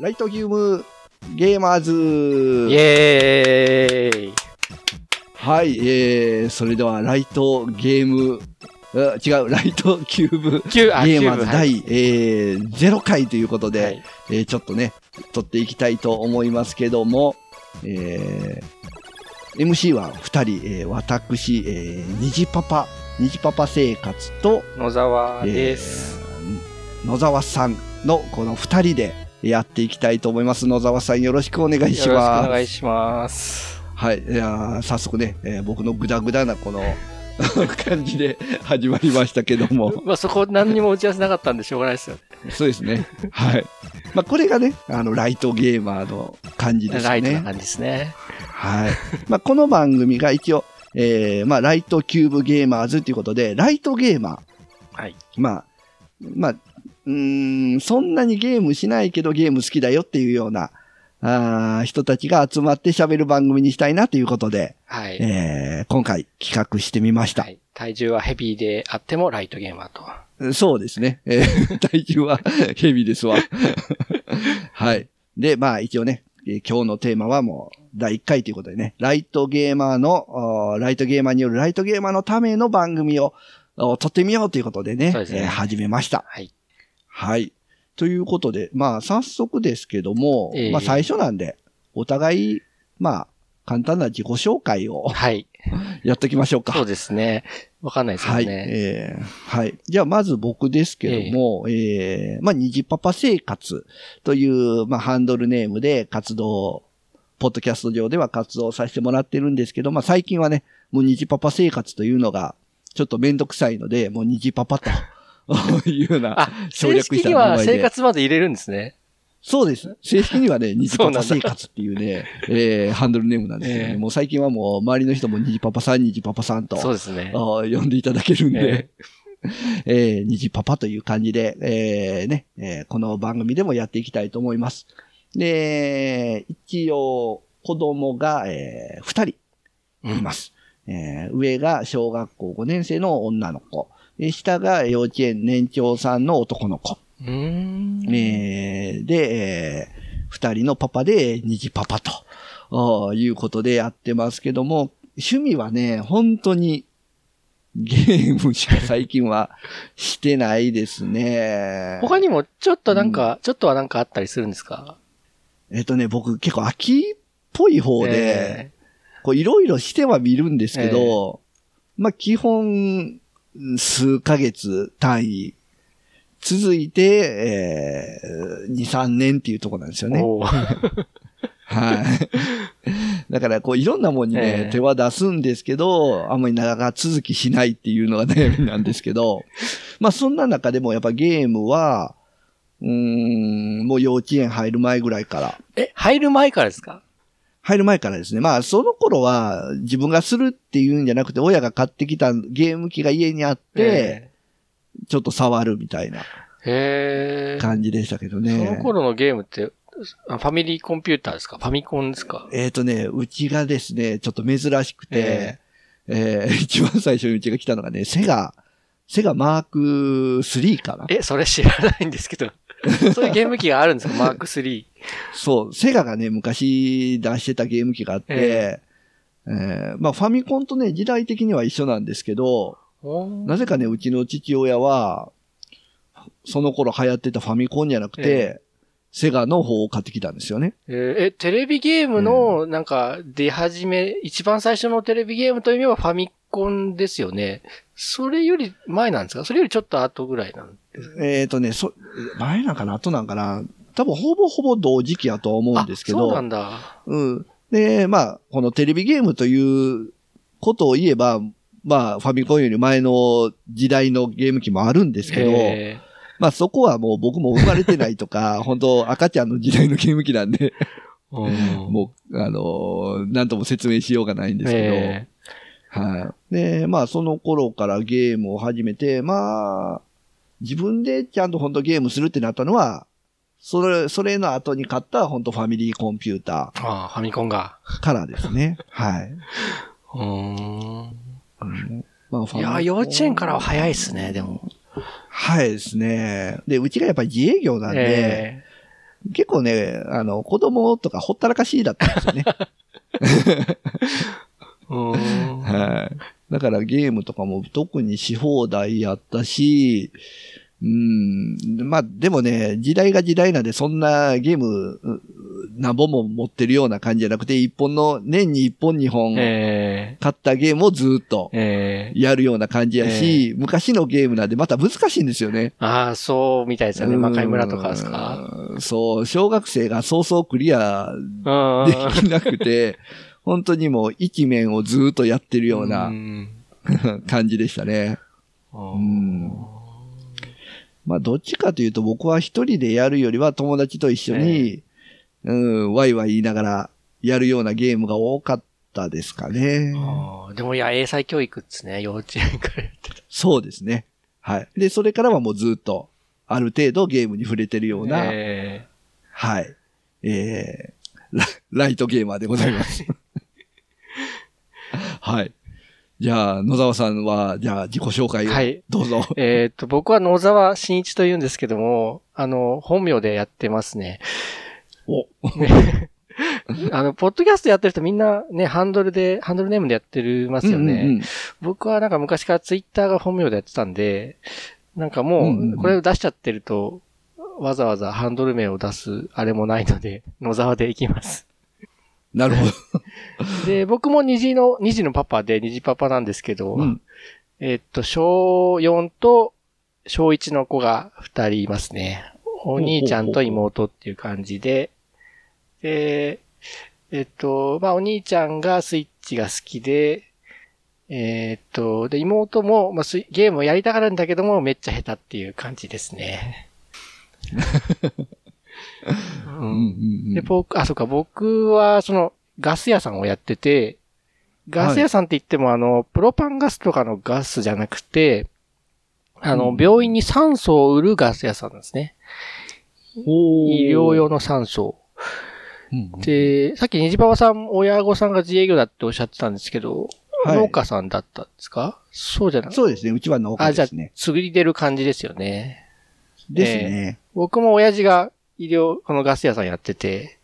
ライトゲームゲーマーズ。イエーイ。はい、えー、それではライトゲーム、あ違う、ライトキューブゲーマーズキューブはい。第、えー、0回ということで、はい。えーちょっとね、撮っていきたいと思いますけども、えー、MC は2人、えー私、えー、虹パパ、虹パパ生活と、野沢です。えー野沢さんのこの2人でやっていきたいと思います。野沢さんよろしくお願いしよろしくおます。願いします。はい。いやー早速ね、えー僕のグダグダなこの 感じで始まりましたけども。まあそこ何にも打ち合わせなかったんでしょうがないですよね。そうですね。はい。まあ、これがね、あの、ライトゲーマーの感じですね。ライトな感じですね。はい。まあ、この番組が一応、えー、まあ、ライトキューブゲーマーズということで、ライトゲーマー。はい。まあ、まあ、うーん、そんなにゲームしないけどゲーム好きだよっていうような、あー人たちが集まって喋る番組にしたいなということで、はい。えー、今回企画してみましたは。い体重はヘビーであってもライトゲーマーと。そうですね。えー 体重はヘビですわ。はい。で、まあ一応ね、えー今日のテーマはもう第1回ということでね、ライトゲーマーの、ライトゲーマーによるライトゲーマーのための番組をお撮ってみようということでね、ですねえー始めました。はい。はい。ということで、まあ早速ですけども、ええまあ最初なんで、お互い、まあ簡単な自己紹介をはい。やっておきましょうか。そうですね。わかんないですよはい。ね。えーはい。じゃあ、まず僕ですけども、えーまあ、虹パパ生活という、まあ、ハンドルネームで活動、ポッドキャスト上では活動させてもらってるんですけど、まあ、最近はね、もう虹パパ生活というのが、ちょっとめんどくさいので、もう虹パパというようなあ、省正略した名式には。生活まで入れるんですね。そうです。正式にはね、虹パパそうなんだ生活っていうね、えーハンドルネームなんですよね。ええもう最近はもう周りの人も虹パパさん、虹パパさんと。そうですね。呼んでいただけるんで、え ー、虹パパという感じで、えーね、えーこの番組でもやっていきたいと思います。で、一応、子供が、えー二人うんいます。えー上が小学校5年生の女の子。で下が幼稚園年長さんの男の子。うーん。えーで、えー二人のパパで虹パパということでやってますけども、趣味はね、本当にゲームしか最近はしてないですね。他にもちょっとなんか、ちょっとはなんかあったりするんですか？えっとね、僕結構秋っぽい方で、えこういろいろしては見るんですけど、まあ基本、数ヶ月単位、続いて、えー、2、3年っていうところなんですよね。はい。だから、こう、いろんなもんにね、ええ。手は出すんですけど、あんまり長続きしないっていうのが悩み なんですけど、まあ、そんな中でもやっぱゲームは、うーん、もう幼稚園入る前ぐらいから、え、入る前からですか？入る前からですね。まあ、その頃は自分がするっていうんじゃなくて、親が買ってきたゲーム機が家にあって、ちょっと触るみたいな。感じでしたけどそね。の頃のゲームって、あファミリーコンピューターですか？ファミコンですか？えっ、とね、うちがですね、ちょっと珍しくて、えー 一番最初にうちが来たのがね、セガ、セガマーク3かなえ、それ知らないんですけど。そういうゲーム機があるんですか マーク3。そう、セガがね、昔出してたゲーム機があって、ええーまあファミコンとね、時代的には一緒なんですけど、なぜかね、うちの父親は、その頃流行ってたファミコンじゃなくて、えセガの方を買ってきたんですよね。えーえ、テレビゲームの、なんか、出始め、一番最初のテレビゲームという意味はファミコンですよね。それより前なんですか？それよりちょっと後ぐらいなんえっ、とね、そ、前なんかな後なんかな？多分ほぼほぼ同時期やとは思うんですけど。あそうなんだ。うん。で、まあ、このテレビゲームということを言えば、まあ、ファミコンより前の時代のゲーム機もあるんですけど、え。まあそこはもう僕も生まれてないとか、本当赤ちゃんの時代のゲーム機なんで、もう、あのーなんとも説明しようがないんですけど、えはい。で、まあその頃からゲームを始めて、まあ、自分でちゃんと本当ゲームするってなったのは、それ、それの後に買った本当ファミリーコンピューターああ、ファミコンが。ーからですね。はい。うーん。うんまあ、ファいや、幼稚園からは早いっすね、でも。はいですね。で、うちがやっぱり自営業なんで、え結構ね、あの、子供とかほったらかしだったんですよね。だからゲームとかも特にし放題やったし、うん。まあ、でもね、時代が時代なんで、そんなゲーム、う何本も持ってるような感じじゃなくて、一本の、年に一本二本え買ったゲームをずっとやるような感じやし、昔のゲームなんでまた難しいんですよね。ああ、そうみたいですよね。魔界村とかですか？うんそう、小学生が早々クリアうん。できなくて、本当にもう一面をずっとやってるようう。なん感じでしたね。うんまあ、どっちかというと僕は一人でやるよりは友達と一緒に、うん、ワイワイ言いながらやるようなゲームが多かったですかね。でもいや、英才教育っすね。幼稚園からやってた。そうですね。はい。で、それからはもうずっと、ある程度ゲームに触れてるような、えはい。えーラ、ライトゲーマーでございます。はい。じゃあ、野沢さんは、じゃあ自己紹介をはいどうぞ。ええっと、僕は野沢慎一と言うんですけども、あの、本名でやってますね。お、あの、ポッドキャストやってる人みんなね、ハンドルで、ハンドルネームでやってるますよね。うんうんうん僕はなんか昔からツイッターが本名でやってたんで、なんかもう、これを出しちゃってると、わざわざハンドル名を出すあれもないので、野沢でいきます。なるほど。で、僕も虹の、虹のパパで虹パパなんですけど、うん。えっと、小4と小1の子が2人いますね。お兄ちゃんと妹っていう感じで、で、えっと、まあ、お兄ちゃんがスイッチが好きで、えっと、で、妹も、まあ、ゲームをやりたがるんだけども、めっちゃ下手っていう感じですね。うん。で、僕、あ、そうか、僕は、その、ガス屋さん。をやってて、ガス屋さん。って言っても、あの、プロパンガスとかのガスじゃなくて、あの、うん。病院に酸素を売るガス屋さん。ですね。お医療用の酸素。で、さっき虹パパさん、親御さん。が自営業だっておっしゃってたん。ですけど、はい農家さん。だったん。ですかそうじゃなくて。そうですね。うちは農家あ、じゃあですね。、継ぎ出る感じですよね。ですね。僕も親父が医療、このガス屋さんやってて、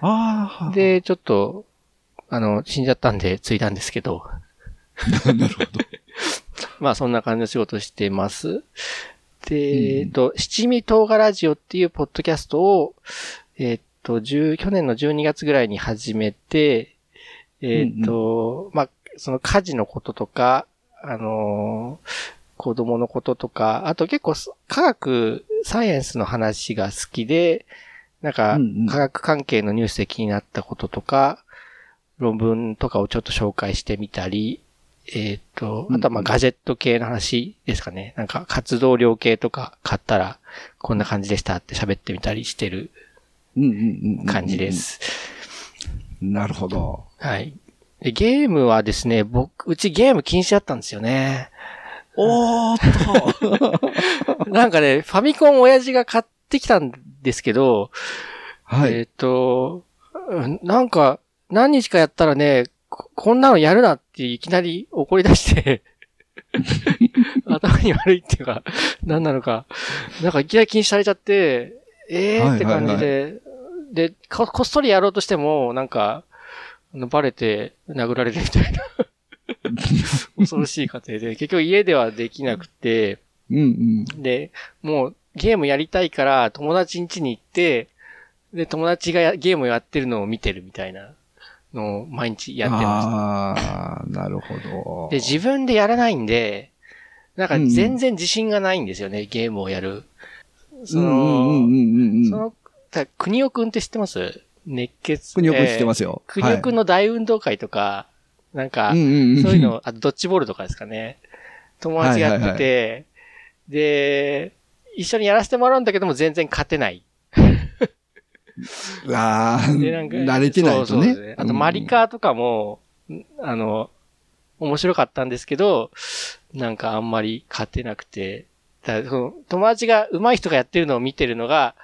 ああ。で、ちょっと、あの、死んじゃったんで、継いだんですけど。なるほど。まあ、そんな感じの仕事してます。で、うんえっと、七味唐辛ラジオっていうポッドキャストを、えっと、10去年の12月ぐらいに始めて、えっと、まあ、その家事のこととか、あのー子供のこととか、あと結構す科学、サイエンスの話が好きで、なんか科学関係のニュースで気になったこととか、論文とかをちょっと紹介してみたり、えっ、と、あとはまあガジェット系の話ですかね。なんか活動量系とか買ったらこんな感じでしたって喋ってみたりしてるうんうんうんうん感じで。す。なるほど。はい。でゲームはですね、僕、うちゲーム禁止だったんですよね。おーっと。なんかね、ファミコン親父が買ってきたんですけど、はい。えっ、と、うんなんか、何日かやったらね、ここんなのやるなっていきなり怒り出して、頭に悪いっていうか、何なのか、なんかいきなり禁止されちゃって、えーって感じで、でこ、こっそりやろうとしても、なんか、バレて殴られるみたいな、恐ろしい過程で、結局家ではできなくて、うんうん。で、もうゲームやりたいから友達ん家に行って、で、友達がやゲームやってるのを見てるみたいなのを毎日やってまああ、なるほどす。。で、自分でやらないんで、なんか全然自信がないんですよね、ゲームをやる。その、うんうんうんうんうん。その、た国尾くんって知ってます？熱血。。国尾くん知ってますすよ。国尾くんの大運動会とか、はいうんうんうんそういうの、あとドッジボールとかですかね。友達がやってて、で、一緒にやらせてもらうんだけども全然勝てない。ああ、で、なんか、慣れてないとそうそうね。あと、マリカーとかも、んあの、面白かったんですけど、なんかあんまり勝てなくて、だその友達が上手い人がやってるのを見てるのが、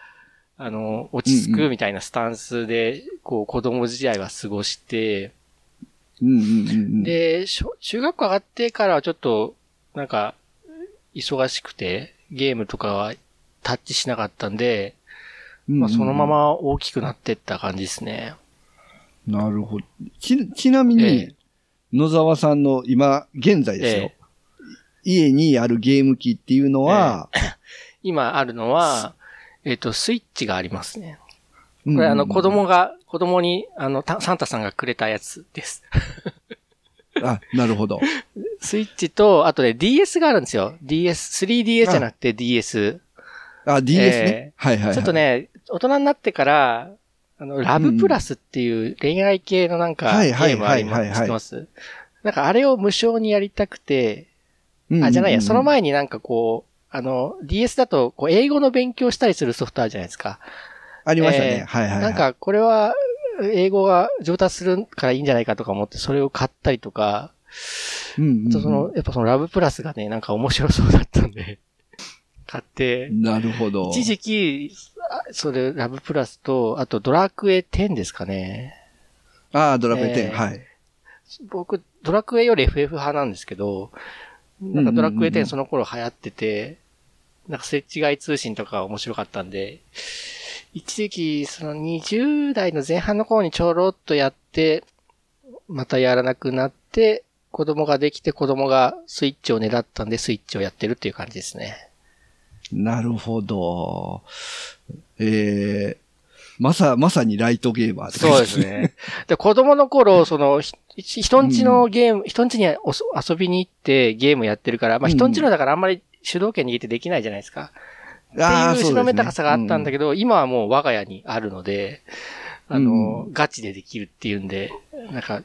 あの、落ち着うんうくみたいなスタンスで、こう、子供時代は過ごして、うんうんうんうん。で、小中学校上がってからはちょっと、なんか、忙しくて、ゲームとかはタッチしなかったんで、まあ、そのまま大きくなってった感じですね。なるほど。ち、ちなみに、ええ野沢さんの今、現在ですよ。え家にあるゲーム機っていうのは、今あるのは、えっ、と、スイッチがありますね。ここれ、あの、子。供が、子供に、あの、たサンタさんがくれたやつです。あ、なるほど。スイッチと、あとね、DS があるんですよ。DS、3DS じゃなくて DS。あ、DS ね。はいはいはい。ちょっとね、大人になってから、あの、ラブプラスっていう恋愛系のなんか、ゲームあります。知ってます？なんかあれを無償にやりたくて、うんうんうん、あ、じゃないや、その前になんかこう、あの、DS だと、こう、英語の勉強したりするソフトあるじゃないですか。ありましたね。えーはいはいはい。なん、か、これは、英語が上達するからいいんじゃないかとか思って、それを買ったりとか、うんうんうんあとその、やっぱそのラブプラスがね、なんか面白そうだったんで、買って、なるほど。一時期、あそれ、ラブプラスと、あとドラクエ10ですかね。ああ、ドラクエ10、えーはい。僕、ドラクエより FF 派なんですけど、なんかドラクエうんうんうん10その頃流行ってて、なんか設置外通信とか面白かったんで、一時期、その20代の前半の頃にちょろっとやって、またやらなくなって、子供ができて子供がスイッチを狙ったんでスイッチをやってるっていう感じですね。なるほど。えー、まさ、まさにライトゲーマーって感じそうです。ね。で、子供の頃、その、ひ人んちのゲーム、人んちにおそ遊びに行ってゲームやってるから、まあうん人んちのだからあんまり主導権握ってできないじゃないですか。ってああ、いう後ろめたさがあったんだけけど、今はもう我が家にあるので、あの、ガチでできるっていうんで、なんか、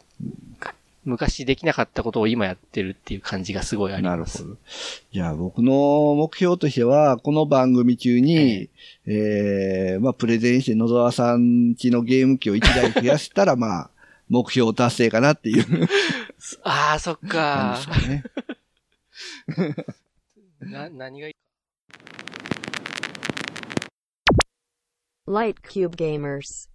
昔できなかったことを今やってるっていう感じがすごいあります。なるほど。じゃあ僕の目標としては、この番組中に、えー、まあプレゼンして野沢さんちのゲーム機を1台増やしたら、まあ、目標達成かなっていう。ああ、そっかね。な、何がいい Light Cube Gamers.